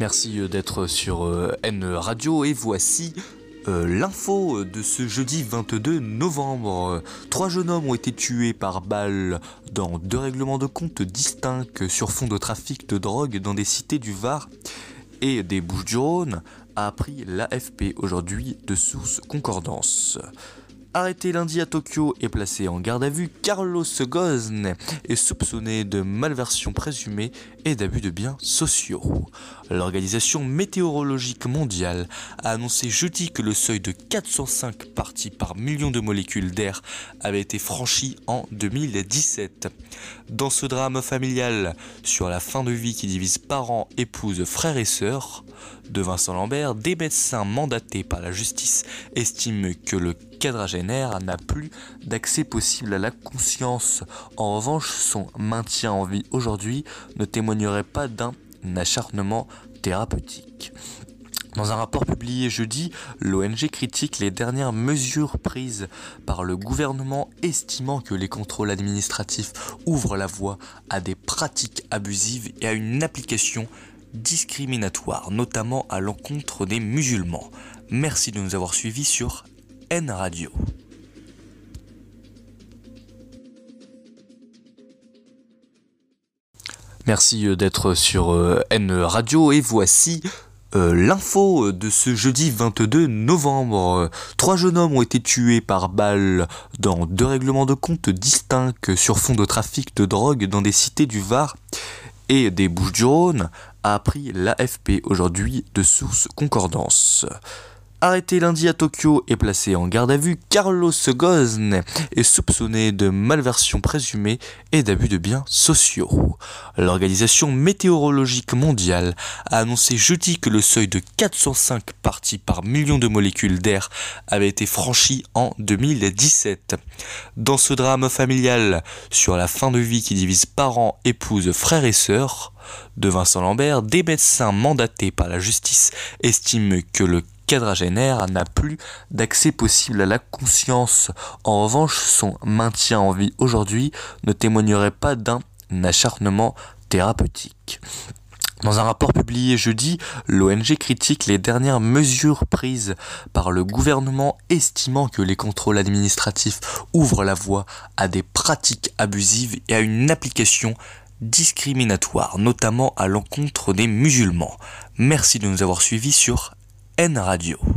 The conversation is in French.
Merci euh, d'être sur euh, N Radio et voici euh, l'info de ce jeudi 22 novembre. Trois jeunes hommes ont été tués par balle dans deux règlements de compte distincts sur fond de trafic de drogue dans des cités du Var et des Bouches-du-Rhône, a appris l'AFP aujourd'hui de sources concordance. Arrêté lundi à Tokyo et placé en garde à vue, Carlos Ghosn est soupçonné de malversion présumée et d'abus de biens sociaux. L'Organisation météorologique mondiale a annoncé jeudi que le seuil de 405 parties par million de molécules d'air avait été franchi en 2017. Dans ce drame familial sur la fin de vie qui divise parents, épouses, frères et sœurs de Vincent Lambert, des médecins mandatés par la justice estiment que le quadragénaire n'a plus d'accès possible à la conscience. En revanche, son maintien en vie aujourd'hui ne témoignerait pas d'un acharnement thérapeutique. Dans un rapport publié jeudi, l'ONG critique les dernières mesures prises par le gouvernement estimant que les contrôles administratifs ouvrent la voie à des pratiques abusives et à une application discriminatoire, notamment à l'encontre des musulmans. Merci de nous avoir suivis sur N Radio. Merci euh, d'être sur euh, N Radio et voici euh, l'info de ce jeudi 22 novembre. Trois jeunes hommes ont été tués par balle dans deux règlements de compte distincts sur fond de trafic de drogue dans des cités du Var et des Bouches-du-Rhône, a appris l'AFP aujourd'hui de sources concordance. Arrêté lundi à Tokyo et placé en garde à vue, Carlos Ghosn est soupçonné de malversion présumée et d'abus de biens sociaux. L'Organisation météorologique mondiale a annoncé jeudi que le seuil de 405 parties par million de molécules d'air avait été franchi en 2017. Dans ce drame familial sur la fin de vie qui divise parents, épouses, frères et sœurs, de Vincent Lambert, des médecins mandatés par la justice estiment que le quadragénaire n'a plus d'accès possible à la conscience. En revanche, son maintien en vie aujourd'hui ne témoignerait pas d'un acharnement thérapeutique. Dans un rapport publié jeudi, l'ONG critique les dernières mesures prises par le gouvernement estimant que les contrôles administratifs ouvrent la voie à des pratiques abusives et à une application discriminatoire, notamment à l'encontre des musulmans. Merci de nous avoir suivis sur N Radio.